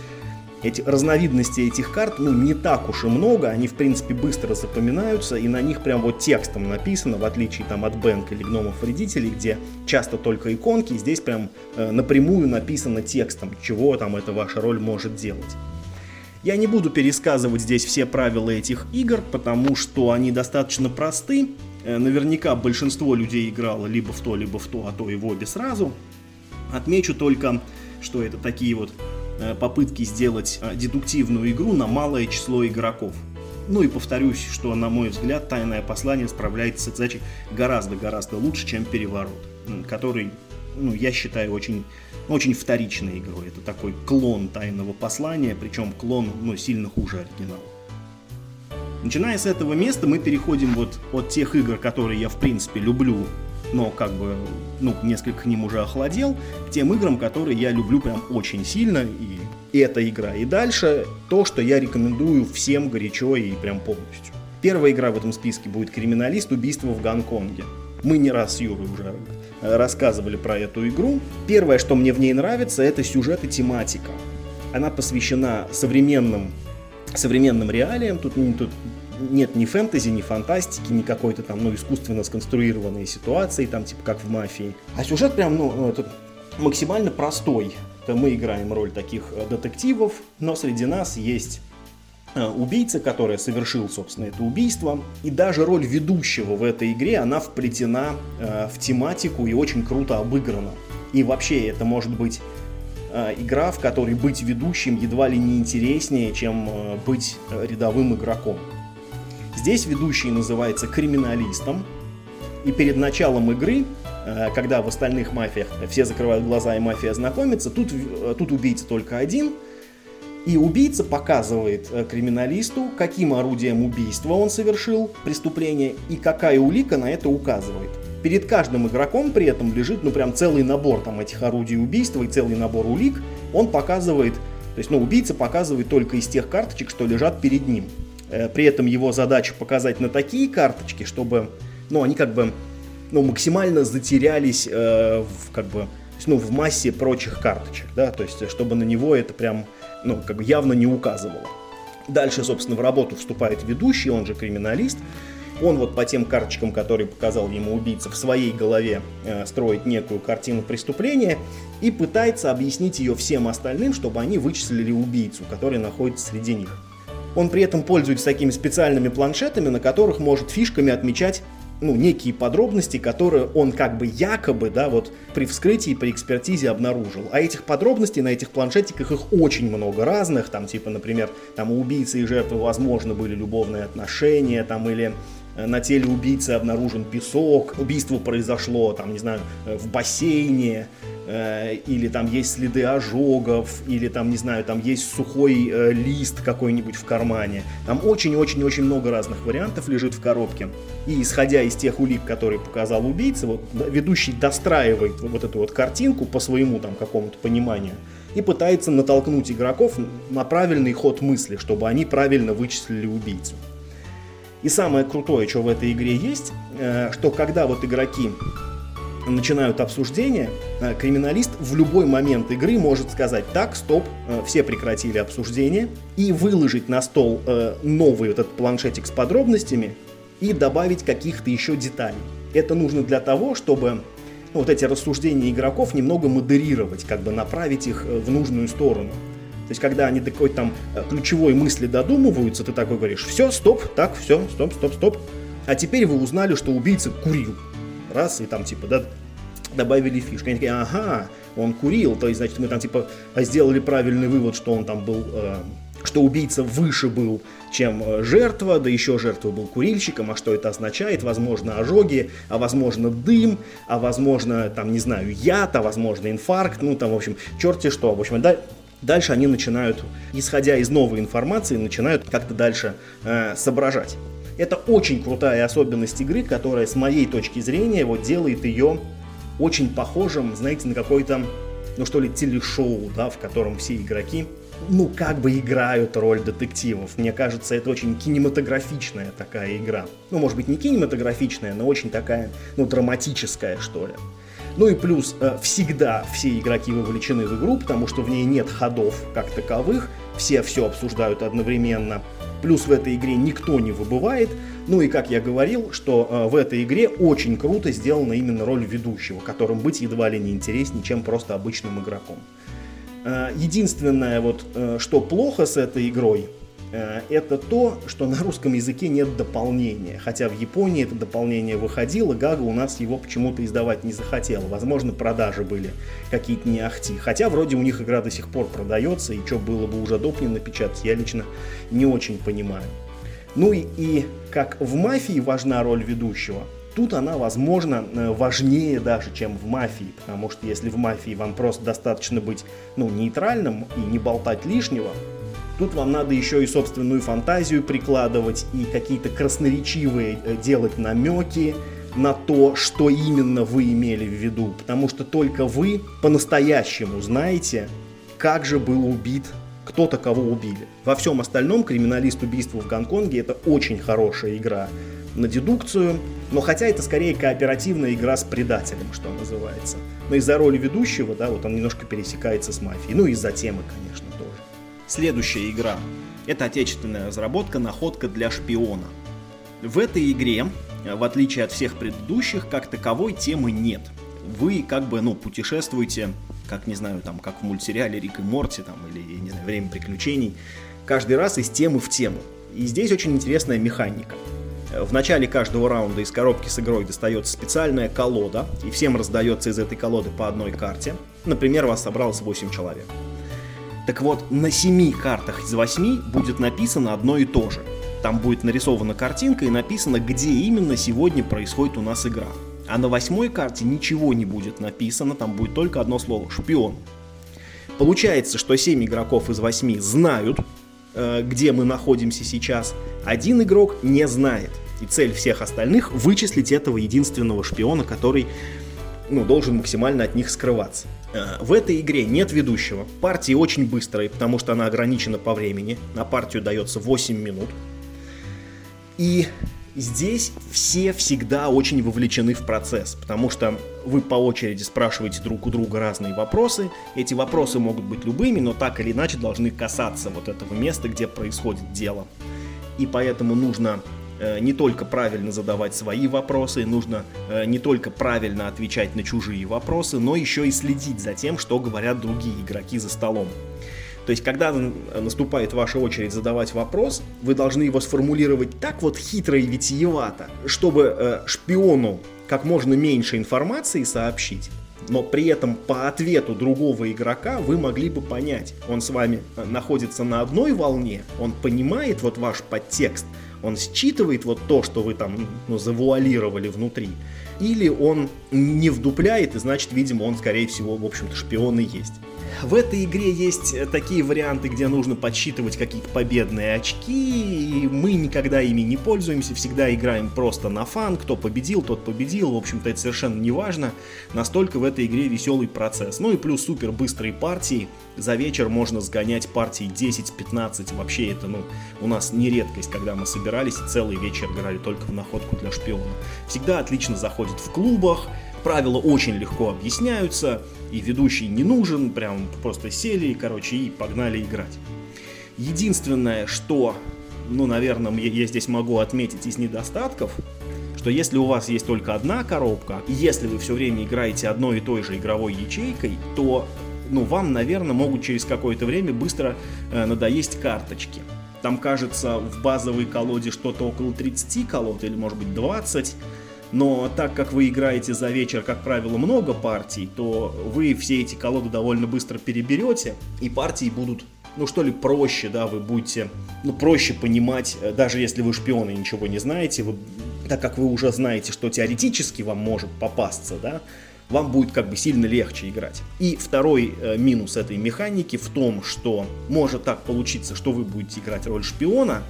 эти разновидности этих карт, ну, не так уж и много, они, в принципе, быстро запоминаются, и на них прям вот текстом написано, в отличие там от Бэнк или Гномов-вредителей, где часто только иконки, здесь прям э, напрямую написано текстом, чего там эта ваша роль может делать. Я не буду пересказывать здесь все правила этих игр, потому что они достаточно просты. Э, наверняка большинство людей играло либо в то, либо в то, а то и в обе сразу. Отмечу только, что это такие вот э, попытки сделать э, дедуктивную игру на малое число игроков. Ну и повторюсь, что, на мой взгляд, тайное послание справляется с задачей гораздо-гораздо лучше, чем переворот, который, ну, я считаю, очень очень вторичной игрой. Это такой клон тайного послания, причем клон ну, сильно хуже оригинала. Начиная с этого места мы переходим вот от тех игр, которые я в принципе люблю, но как бы, ну, несколько к ним уже охладел, к тем играм, которые я люблю прям очень сильно, и эта игра. И дальше то, что я рекомендую всем горячо и прям полностью. Первая игра в этом списке будет «Криминалист. Убийство в Гонконге». Мы не раз с Юрой уже рассказывали про эту игру. Первое, что мне в ней нравится, это сюжет и тематика. Она посвящена современным, современным реалиям. Тут, тут нет ни фэнтези, ни фантастики, ни какой-то там, ну, искусственно сконструированной ситуации, там, типа, как в «Мафии». А сюжет прям, ну, ну этот, максимально простой. Это мы играем роль таких э, детективов, но среди нас есть Э, убийцы, который совершил, собственно, это убийство. И даже роль ведущего в этой игре, она вплетена э, в тематику и очень круто обыграна. И вообще это может быть э, игра, в которой быть ведущим едва ли не интереснее, чем э, быть э, рядовым игроком. Здесь ведущий называется криминалистом, и перед началом игры, э, когда в остальных мафиях все закрывают глаза и мафия знакомится, тут, тут убийца только один – и убийца показывает э, криминалисту, каким орудием убийства он совершил преступление и какая улика на это указывает. Перед каждым игроком при этом лежит, ну, прям целый набор там этих орудий убийства и целый набор улик. Он показывает, то есть, ну, убийца показывает только из тех карточек, что лежат перед ним. Э, при этом его задача показать на такие карточки, чтобы, ну, они как бы, ну, максимально затерялись э, в, как бы, ну, в массе прочих карточек, да, то есть, чтобы на него это прям ну, как бы явно не указывало. Дальше, собственно, в работу вступает ведущий, он же криминалист. Он вот по тем карточкам, которые показал ему убийца, в своей голове э, строит некую картину преступления и пытается объяснить ее всем остальным, чтобы они вычислили убийцу, который находится среди них. Он при этом пользуется такими специальными планшетами, на которых может фишками отмечать ну, некие подробности, которые он как бы якобы, да, вот при вскрытии, при экспертизе обнаружил. А этих подробностей на этих планшетиках их очень много разных, там, типа, например, там у убийцы и жертвы, возможно, были любовные отношения, там, или на теле убийцы обнаружен песок, убийство произошло, там, не знаю, в бассейне, Э, или там есть следы ожогов, или там, не знаю, там есть сухой э, лист какой-нибудь в кармане. Там очень-очень-очень много разных вариантов лежит в коробке. И исходя из тех улик, которые показал убийца, вот, ведущий достраивает вот эту вот картинку по своему там какому-то пониманию и пытается натолкнуть игроков на правильный ход мысли, чтобы они правильно вычислили убийцу. И самое крутое, что в этой игре есть, э, что когда вот игроки начинают обсуждение, э, криминалист в любой момент игры может сказать «так, стоп, э, все прекратили обсуждение» и выложить на стол новый вот этот планшетик с подробностями и добавить каких-то еще деталей. Это нужно для того, чтобы ну, вот эти рассуждения игроков немного модерировать, как бы направить их в нужную сторону. То есть, когда они такой там ключевой мысли додумываются, ты такой говоришь, все, стоп, так, все, стоп, стоп, стоп. А теперь вы узнали, что убийца курил раз, и там типа, да, добавили фишку. Они такие, ага, он курил, то есть, значит, мы там типа сделали правильный вывод, что он там был, э, что убийца выше был, чем э, жертва, да еще жертва был курильщиком, а что это означает? Возможно, ожоги, а возможно, дым, а возможно, там, не знаю, яд, а возможно, инфаркт, ну, там, в общем, черти что. В общем, да, дальше они начинают, исходя из новой информации, начинают как-то дальше э, соображать. Это очень крутая особенность игры, которая, с моей точки зрения, вот делает ее очень похожим, знаете, на какой-то, ну что ли, телешоу, да, в котором все игроки, ну, как бы играют роль детективов. Мне кажется, это очень кинематографичная такая игра. Ну, может быть, не кинематографичная, но очень такая, ну, драматическая, что ли. Ну и плюс, э, всегда все игроки вовлечены в игру, потому что в ней нет ходов как таковых, все все обсуждают одновременно. Плюс в этой игре никто не выбывает. Ну и как я говорил, что э, в этой игре очень круто сделана именно роль ведущего, которым быть едва ли не интереснее, чем просто обычным игроком. Э, единственное, вот, что плохо с этой игрой, это то, что на русском языке нет дополнения. Хотя в Японии это дополнение выходило, Гага у нас его почему-то издавать не захотела. Возможно, продажи были какие-то не ахти. Хотя вроде у них игра до сих пор продается, и что было бы уже доп. не напечатать, я лично не очень понимаю. Ну и, и как в «Мафии» важна роль ведущего, тут она, возможно, э, важнее даже, чем в «Мафии», потому что если в «Мафии» вам просто достаточно быть ну, нейтральным и не болтать лишнего, Тут вам надо еще и собственную фантазию прикладывать и какие-то красноречивые э, делать намеки на то, что именно вы имели в виду, потому что только вы по-настоящему знаете, как же был убит кто-то, кого убили. Во всем остальном «Криминалист убийства в Гонконге» — это очень хорошая игра на дедукцию, но хотя это скорее кооперативная игра с предателем, что называется. Но из-за роли ведущего, да, вот он немножко пересекается с мафией. Ну и из-за темы, конечно. Следующая игра. Это отечественная разработка «Находка для шпиона». В этой игре, в отличие от всех предыдущих, как таковой темы нет. Вы как бы, ну, путешествуете, как, не знаю, там, как в мультсериале Рик и Морти, там, или, не знаю, Время приключений, каждый раз из темы в тему. И здесь очень интересная механика. В начале каждого раунда из коробки с игрой достается специальная колода, и всем раздается из этой колоды по одной карте. Например, вас собралось 8 человек. Так вот, на семи картах из восьми будет написано одно и то же. Там будет нарисована картинка и написано, где именно сегодня происходит у нас игра. А на восьмой карте ничего не будет написано, там будет только одно слово – шпион. Получается, что 7 игроков из 8 знают, э, где мы находимся сейчас, один игрок не знает. И цель всех остальных – вычислить этого единственного шпиона, который ну, должен максимально от них скрываться. Э, в этой игре нет ведущего. Партии очень быстрые, потому что она ограничена по времени. На партию дается 8 минут. И здесь все всегда очень вовлечены в процесс, потому что вы по очереди спрашиваете друг у друга разные вопросы. Эти вопросы могут быть любыми, но так или иначе должны касаться вот этого места, где происходит дело. И поэтому нужно не только правильно задавать свои вопросы, нужно э, не только правильно отвечать на чужие вопросы, но еще и следить за тем, что говорят другие игроки за столом. То есть, когда наступает ваша очередь задавать вопрос, вы должны его сформулировать так вот хитро и витиевато, чтобы э, шпиону как можно меньше информации сообщить, но при этом по ответу другого игрока вы могли бы понять, он с вами находится на одной волне, он понимает вот ваш подтекст, Он считывает вот то, что вы там ну, завуалировали внутри, или он не вдупляет, и значит, видимо, он, скорее всего, в общем-то, шпион и есть. В этой игре есть э, такие варианты, где нужно подсчитывать какие-то победные очки, и мы никогда ими не пользуемся, всегда играем просто на фан, кто победил, тот победил, в общем-то это совершенно не важно, настолько в этой игре веселый процесс. Ну и плюс супер быстрые партии, за вечер можно сгонять партии 10-15, вообще это, ну, у нас не редкость, когда мы собирались и целый вечер играли только в находку для шпиона. Всегда отлично заходит в клубах, правила очень легко объясняются, и ведущий не нужен, прям просто сели, короче, и погнали играть. Единственное, что, ну, наверное, я здесь могу отметить из недостатков, что если у вас есть только одна коробка, и если вы все время играете одной и той же игровой ячейкой, то ну, вам, наверное, могут через какое-то время быстро э, надоесть карточки. Там, кажется, в базовой колоде что-то около 30 колод, или, может быть, 20. Но так как вы играете за вечер, как правило, много партий, то вы все эти колоды довольно быстро переберете, и партии будут, ну что ли, проще, да, вы будете, ну, проще понимать, э, даже если вы шпионы ничего не знаете, вы, так как вы уже знаете, что теоретически вам может попасться, да, вам будет как бы сильно легче играть. И второй э, минус этой механики в том, что может так получиться, что вы будете играть роль шпиона,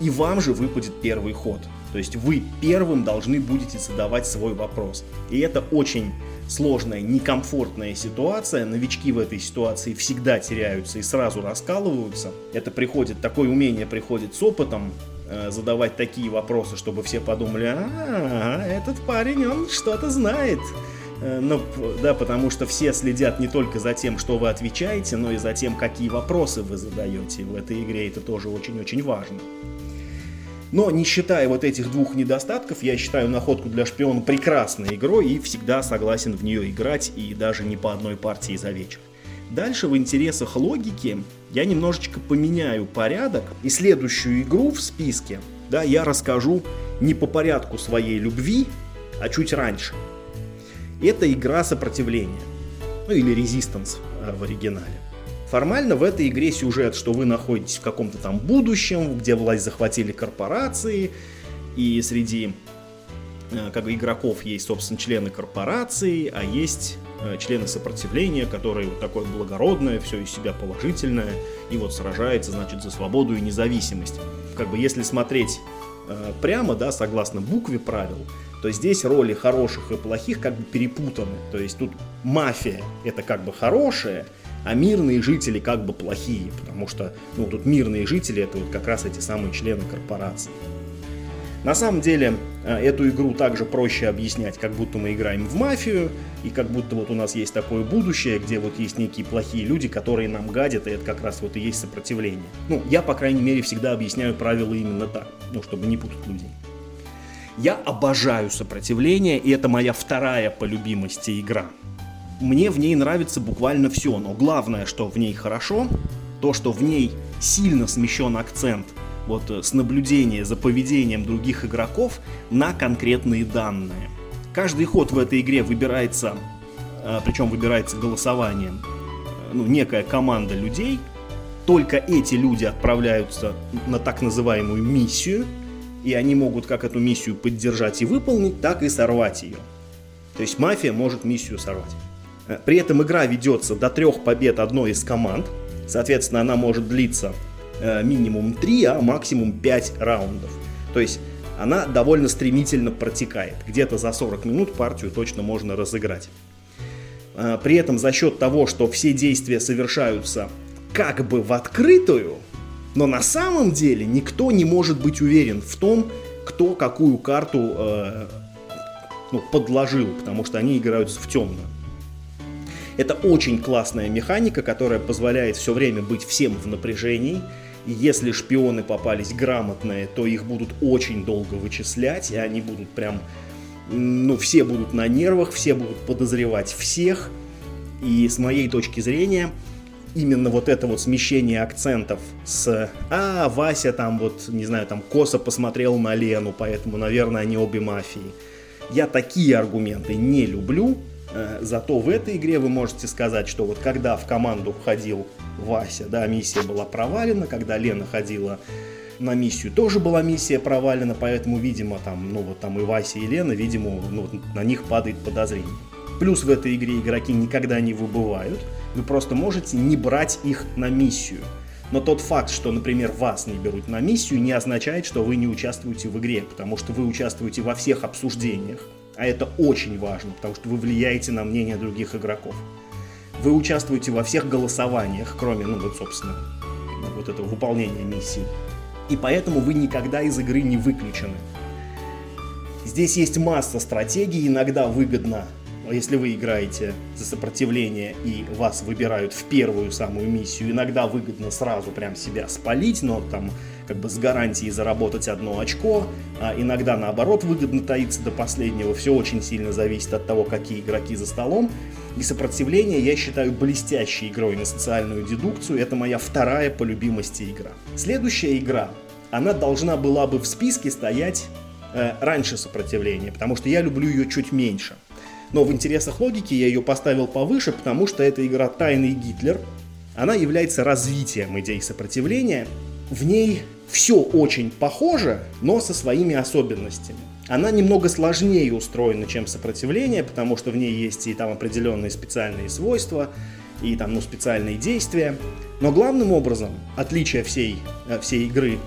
и вам же выпадет первый ход. То есть вы первым должны будете задавать свой вопрос. И это очень сложная, некомфортная ситуация. Новички в этой ситуации всегда теряются и сразу раскалываются. Это приходит, такое умение приходит с опытом, э, задавать такие вопросы, чтобы все подумали, а, этот парень, он что-то знает. Э, ну, да, потому что все следят не только за тем, что вы отвечаете, но и за тем, какие вопросы вы задаете. В этой игре это тоже очень-очень важно. Но не считая вот этих двух недостатков, я считаю находку для шпиона прекрасной игрой и всегда согласен в нее играть и даже не по одной партии за вечер. Дальше в интересах логики я немножечко поменяю порядок и следующую игру в списке да, я расскажу не по порядку своей любви, а чуть раньше. Это игра сопротивления, ну или резистанс в оригинале. Формально в этой игре сюжет, что вы находитесь в каком-то там будущем, где власть захватили корпорации, и среди э, как бы игроков есть, собственно, члены корпорации, а есть э, члены сопротивления, которые вот такое благородное, все из себя положительное, и вот сражается, значит, за свободу и независимость. Как бы если смотреть э, прямо, да, согласно букве правил, то здесь роли хороших и плохих как бы перепутаны. То есть тут мафия это как бы хорошее, а мирные жители как бы плохие, потому что ну, тут мирные жители это вот как раз эти самые члены корпорации. На самом деле э, эту игру также проще объяснять, как будто мы играем в мафию, и как будто вот у нас есть такое будущее, где вот есть некие плохие люди, которые нам гадят, и это как раз вот и есть сопротивление. Ну, я, по крайней мере, всегда объясняю правила именно так, ну, чтобы не путать людей. Я обожаю сопротивление, и это моя вторая по любимости игра мне в ней нравится буквально все, но главное, что в ней хорошо, то, что в ней сильно смещен акцент вот э, с наблюдения за поведением других игроков на конкретные данные. Каждый ход в этой игре выбирается, э, причем выбирается голосованием, э, ну, некая команда людей, только эти люди отправляются на так называемую миссию, и они могут как эту миссию поддержать и выполнить, так и сорвать ее. То есть мафия может миссию сорвать. Э, при этом игра ведется до трех побед одной из команд. Соответственно, она может длиться э, минимум 3, а максимум 5 раундов. То есть она довольно стремительно протекает. Где-то за 40 минут партию точно можно разыграть. Э, при этом за счет того, что все действия совершаются как бы в открытую, но на самом деле никто не может быть уверен в том, кто какую карту э, ну, подложил, потому что они играются в темную. Это очень классная механика, которая позволяет все время быть всем в напряжении. И если шпионы попались грамотные, то их будут очень долго вычислять, и они будут прям, ну, все будут на нервах, все будут подозревать всех. И с моей точки зрения, именно вот это вот смещение акцентов с «А, Вася там вот, не знаю, там косо посмотрел на Лену, поэтому, наверное, они обе мафии». Я такие аргументы не люблю, зато в этой игре вы можете сказать, что вот когда в команду входил Вася, да, миссия была провалена, когда Лена ходила на миссию тоже была миссия провалена, поэтому, видимо, там, ну вот там и Вася, и Лена, видимо, ну, на них падает подозрение. Плюс в этой игре игроки никогда не выбывают, вы просто можете не брать их на миссию. Но тот факт, что, например, вас не берут на миссию, не означает, что вы не участвуете в игре, потому что вы участвуете во всех обсуждениях. А это очень важно, потому что вы влияете на мнение других игроков. Вы участвуете во всех голосованиях, кроме, ну вот, собственно, вот этого выполнения миссии. И поэтому вы никогда из игры не выключены. Здесь есть масса стратегий, иногда выгодно если вы играете за сопротивление и вас выбирают в первую самую миссию, иногда выгодно сразу прям себя спалить, но там как бы с гарантией заработать одно очко, а иногда наоборот выгодно таиться до последнего, все очень сильно зависит от того, какие игроки за столом. И сопротивление я считаю блестящей игрой на социальную дедукцию, это моя вторая по любимости игра. Следующая игра, она должна была бы в списке стоять э, раньше сопротивления, потому что я люблю ее чуть меньше. Но в интересах логики я ее поставил повыше, потому что эта игра «Тайный Гитлер», она является развитием идей сопротивления. В ней все очень похоже, но со своими особенностями. Она немного сложнее устроена, чем сопротивление, потому что в ней есть и там определенные специальные свойства, и там, ну, специальные действия. Но главным образом отличие всей, э, всей игры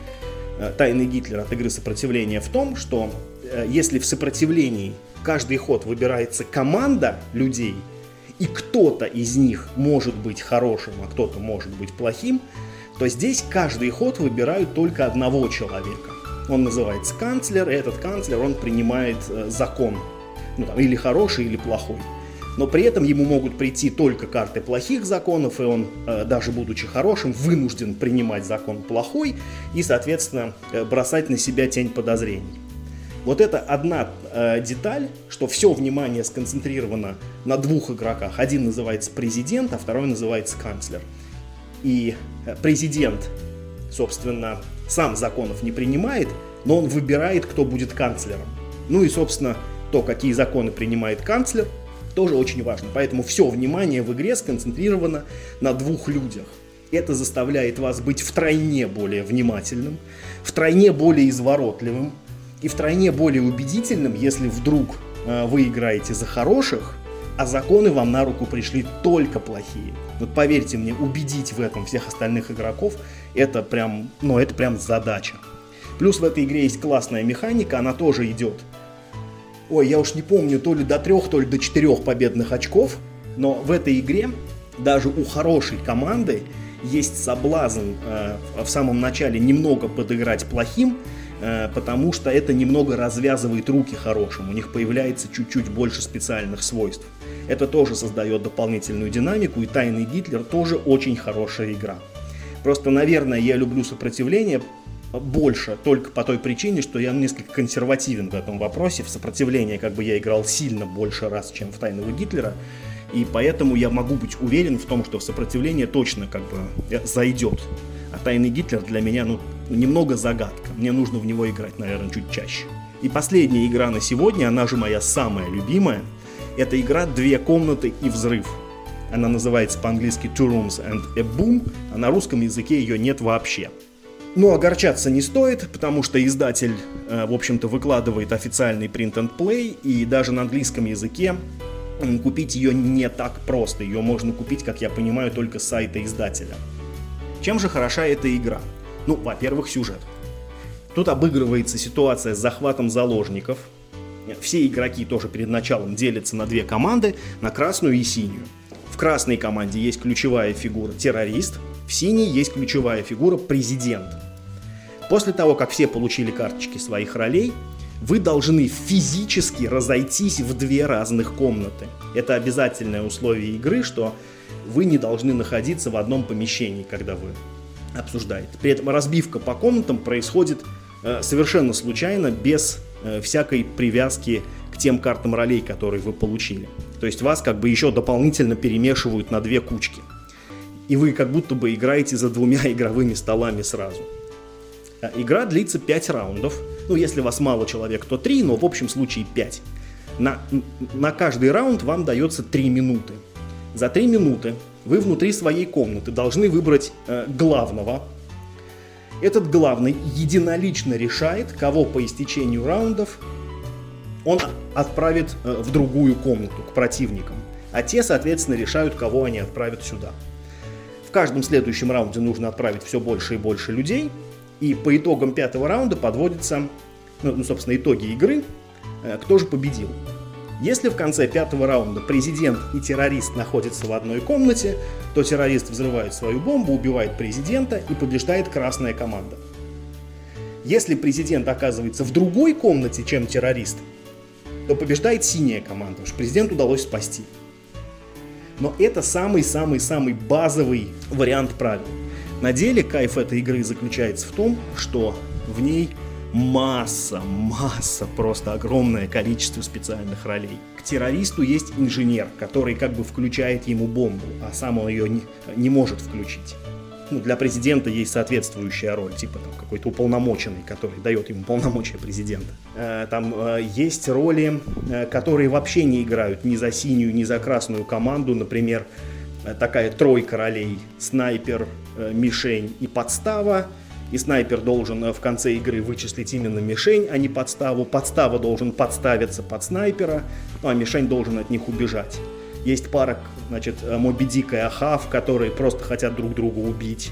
э, «Тайный Гитлер» от игры сопротивления в том, что э, если в сопротивлении каждый ход выбирается команда людей, и кто-то из них может быть хорошим, а кто-то может быть плохим, то здесь каждый ход выбирают только одного человека. Он называется канцлер, и этот канцлер, он принимает э, закон. Ну, там, или хороший, или плохой. Но при этом ему могут прийти только карты плохих законов, и он, э, даже будучи хорошим, вынужден принимать закон плохой и, соответственно, э, бросать на себя тень подозрений. Вот это одна деталь, что все внимание сконцентрировано на двух игроках. Один называется президент, а второй называется канцлер. И э, президент, собственно, сам законов не принимает, но он выбирает, кто будет канцлером. Ну и, собственно, то, какие законы принимает канцлер, тоже очень важно. Поэтому все внимание в игре сконцентрировано на двух людях. Это заставляет вас быть втройне более внимательным, втройне более изворотливым, и втройне более убедительным, если вдруг э, вы играете за хороших, а законы вам на руку пришли только плохие. Вот поверьте мне, убедить в этом всех остальных игроков, это прям, ну, это прям задача. Плюс в этой игре есть классная механика, она тоже идет. Ой, я уж не помню, то ли до трех, то ли до четырех победных очков, но в этой игре даже у хорошей команды есть соблазн э, в самом начале немного подыграть плохим, потому что это немного развязывает руки хорошим, у них появляется чуть-чуть больше специальных свойств. Это тоже создает дополнительную динамику, и «Тайный Гитлер» тоже очень хорошая игра. Просто, наверное, я люблю сопротивление больше только по той причине, что я несколько консервативен в этом вопросе. В сопротивление как бы я играл сильно больше раз, чем в «Тайного Гитлера», и поэтому я могу быть уверен в том, что в сопротивление точно как бы э, зайдет. А «Тайный Гитлер» для меня, ну, немного загадка. Мне нужно в него играть, наверное, чуть чаще. И последняя игра на сегодня, она же моя самая любимая, это игра «Две комнаты и взрыв». Она называется по-английски Two Rooms and a Boom, а на русском языке ее нет вообще. Но огорчаться не стоит, потому что издатель, э, в общем-то, выкладывает официальный print and play, и даже на английском языке купить ее не так просто. Ее можно купить, как я понимаю, только с сайта издателя. Чем же хороша эта игра? Ну, во-первых, сюжет. Тут обыгрывается ситуация с захватом заложников. Все игроки тоже перед началом делятся на две команды, на красную и синюю. В красной команде есть ключевая фигура террорист, в синей есть ключевая фигура президент. После того, как все получили карточки своих ролей, вы должны физически разойтись в две разных комнаты. Это обязательное условие игры, что вы не должны находиться в одном помещении, когда вы обсуждает. При этом разбивка по комнатам происходит э, совершенно случайно, без э, всякой привязки к тем картам ролей, которые вы получили. То есть вас как бы еще дополнительно перемешивают на две кучки. И вы как будто бы играете за двумя игровыми столами сразу. А игра длится 5 раундов. Ну, если вас мало человек, то 3, но в общем случае 5. На, на каждый раунд вам дается 3 минуты. За 3 минуты вы внутри своей комнаты должны выбрать э, главного Этот главный единолично решает, кого по истечению раундов он отправит э, в другую комнату, к противникам. А те, соответственно, решают, кого они отправят сюда. В каждом следующем раунде нужно отправить все больше и больше людей. И по итогам пятого раунда подводятся, ну, ну собственно, итоги игры, э, кто же победил. Если в конце пятого раунда президент и террорист находятся в одной комнате, то террорист взрывает свою бомбу, убивает президента и побеждает красная команда. Если президент оказывается в другой комнате, чем террорист, то побеждает синяя команда, потому что президенту удалось спасти. Но это самый-самый-самый базовый вариант правил. На деле кайф этой игры заключается в том, что в ней масса, масса, просто огромное количество специальных ролей. К террористу есть инженер, который как бы включает ему бомбу, а сам он ее не, не может включить. Ну, для президента есть соответствующая роль, типа там какой-то уполномоченный, который дает ему полномочия президента. Э, там э, есть роли, э, которые вообще не играют ни за синюю, ни за красную команду, например, такая тройка ролей, снайпер, мишень и подстава, и снайпер должен э, в конце игры вычислить именно мишень, а не подставу. Подстава должен подставиться под снайпера, ну а мишень должен от них убежать. Есть пара, значит, э, Моби Дик и Ахав, которые просто хотят друг друга убить.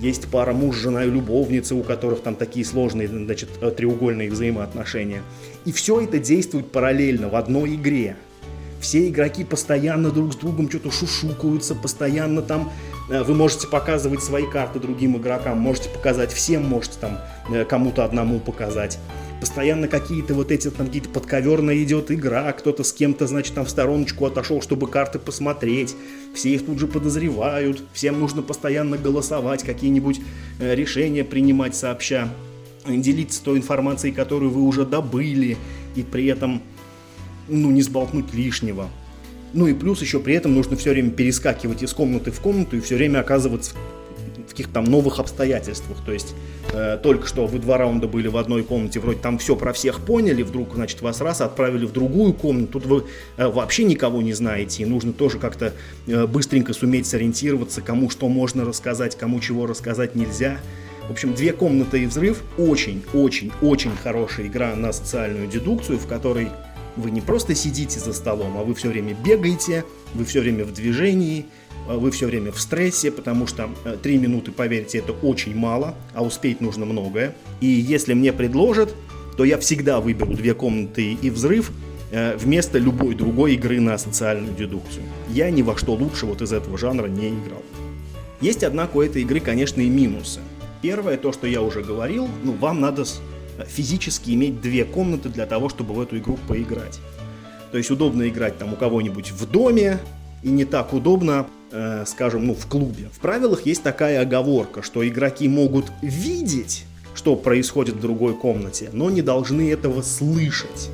Есть пара муж, жена и любовница, у которых там такие сложные, значит, э, треугольные взаимоотношения. И все это действует параллельно в одной игре. Все игроки постоянно друг с другом что-то шушукаются, постоянно там вы можете показывать свои карты другим игрокам, можете показать всем, можете там э, кому-то одному показать. Постоянно какие-то вот эти там какие-то подковерная идет игра, кто-то с кем-то, значит, там в стороночку отошел, чтобы карты посмотреть. Все их тут же подозревают, всем нужно постоянно голосовать, какие-нибудь э, решения принимать сообща, делиться той информацией, которую вы уже добыли, и при этом, ну, не сболтнуть лишнего. Ну и плюс еще при этом нужно все время перескакивать из комнаты в комнату и все время оказываться в каких-то там новых обстоятельствах. То есть э, только что вы два раунда были в одной комнате, вроде там все про всех поняли, вдруг, значит, вас раз отправили в другую комнату, тут вы э, вообще никого не знаете, и нужно тоже как-то э, быстренько суметь сориентироваться, кому что можно рассказать, кому чего рассказать нельзя. В общем, две комнаты и взрыв очень-очень-очень хорошая игра на социальную дедукцию, в которой вы не просто сидите за столом, а вы все время бегаете, вы все время в движении, а вы все время в стрессе, потому что э, три минуты, поверьте, это очень мало, а успеть нужно многое. И если мне предложат, то я всегда выберу две комнаты и взрыв э, вместо любой другой игры на социальную дедукцию. Я ни во что лучше вот из этого жанра не играл. Есть, однако, у этой игры, конечно, и минусы. Первое, то, что я уже говорил, ну, вам надо физически иметь две комнаты для того, чтобы в эту игру поиграть. То есть удобно играть там у кого-нибудь в доме, и не так удобно, э, скажем, ну, в клубе. В правилах есть такая оговорка, что игроки могут видеть, что происходит в другой комнате, но не должны этого слышать.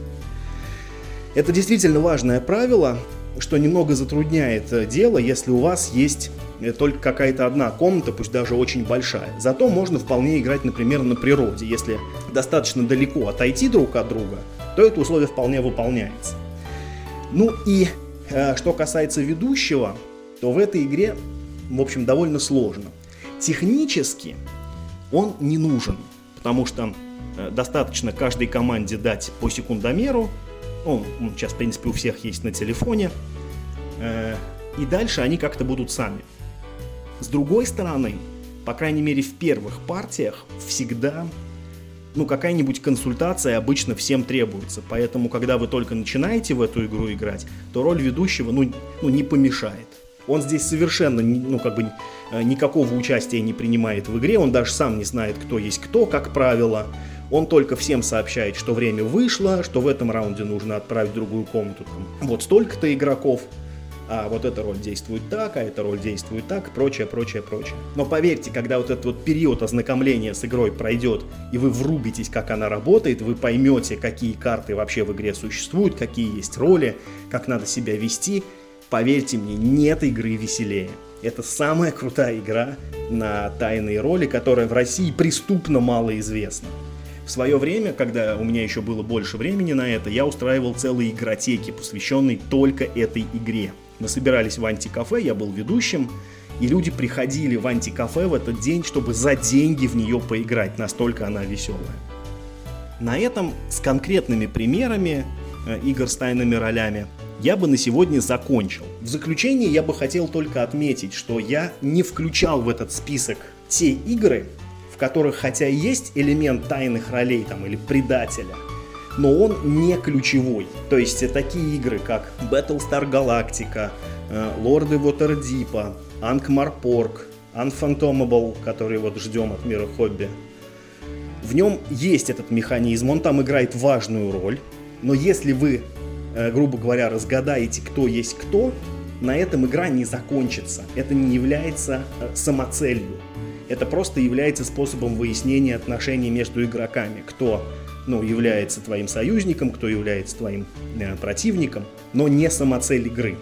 Это действительно важное правило, что немного затрудняет э, дело, если у вас есть э, только какая-то одна комната, пусть даже очень большая. Зато можно вполне играть, например, на природе. Если достаточно далеко отойти друг от друга, то это условие вполне выполняется. Ну и э, что касается ведущего, то в этой игре, в общем, довольно сложно. Технически он не нужен, потому что э, достаточно каждой команде дать по секундомеру, он, он сейчас, в принципе, у всех есть на телефоне. Э, и дальше они как-то будут сами. С другой стороны, по крайней мере, в первых партиях всегда ну, какая-нибудь консультация обычно всем требуется. Поэтому, когда вы только начинаете в эту игру играть, то роль ведущего, ну, ну не помешает. Он здесь совершенно, ну, как бы, э, никакого участия не принимает в игре, он даже сам не знает, кто есть кто, как правило. Он только всем сообщает, что время вышло, что в этом раунде нужно отправить в другую комнату. Там, вот столько-то игроков, а вот эта роль действует так, а эта роль действует так, прочее, прочее, прочее. Но поверьте, когда вот этот вот период ознакомления с игрой пройдет, и вы врубитесь, как она работает, вы поймете, какие карты вообще в игре существуют, какие есть роли, как надо себя вести, поверьте мне, нет игры веселее. Это самая крутая игра на тайные роли, которая в России преступно мало известна. В свое время, когда у меня еще было больше времени на это, я устраивал целые игротеки, посвященные только этой игре. Мы собирались в антикафе, я был ведущим, и люди приходили в антикафе в этот день, чтобы за деньги в нее поиграть, настолько она веселая. На этом с конкретными примерами э, игр с тайными ролями я бы на сегодня закончил. В заключение я бы хотел только отметить, что я не включал в этот список те игры, в которых хотя есть элемент тайных ролей там, или предателя, но он не ключевой. То есть такие игры, как Battlestar Galactica, э, Лорды Waterdeep, Ankh-Morpork, Unphantomable, который вот ждем от мира хобби. В нем есть этот механизм, он там играет важную роль, но если вы, э, грубо говоря, разгадаете, кто есть кто, на этом игра не закончится. Это не является э, самоцелью. Это просто является способом выяснения отношений между игроками. Кто ну, является твоим союзником, кто является твоим э, противником, но не самоцель игры.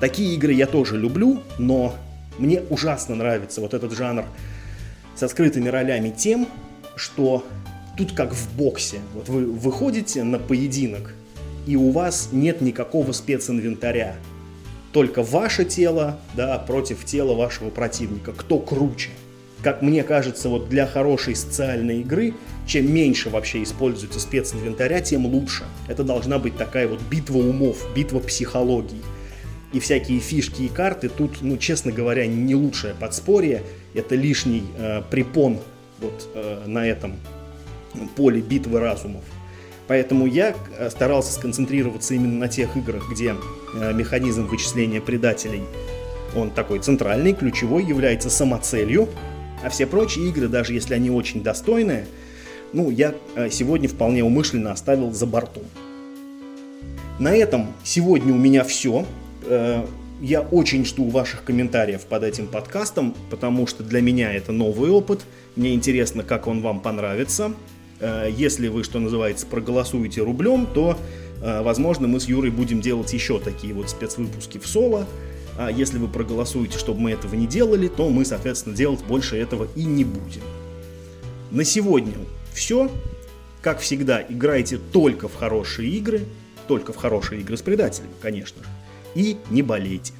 Такие игры я тоже люблю, но мне ужасно нравится вот этот жанр со скрытыми ролями тем, что тут как в боксе. Вот вы выходите на поединок, и у вас нет никакого специнвентаря. Только ваше тело, да, против тела вашего противника. Кто круче? Как мне кажется, вот для хорошей социальной игры, чем меньше вообще используется специнвентаря, тем лучше. Это должна быть такая вот битва умов, битва психологии. И всякие фишки и карты тут, ну, честно говоря, не лучшее подспорье. Это лишний э, препон вот э, на этом поле битвы разумов. Поэтому я э, старался сконцентрироваться именно на тех играх, где э, механизм вычисления предателей, он такой центральный, ключевой, является самоцелью, а все прочие игры, даже если они очень достойные, ну, я э, сегодня вполне умышленно оставил за бортом. На этом сегодня у меня все. Я очень жду ваших комментариев под этим подкастом, потому что для меня это новый опыт. Мне интересно, как он вам понравится. Э, если вы, что называется, проголосуете рублем, то, э, возможно, мы с Юрой будем делать еще такие вот спецвыпуски в соло. А если вы проголосуете, чтобы мы этого не делали, то мы, соответственно, делать больше этого и не будем. На сегодня все. Как всегда, играйте только в хорошие игры, только в хорошие игры с предателями, конечно же и не болейте.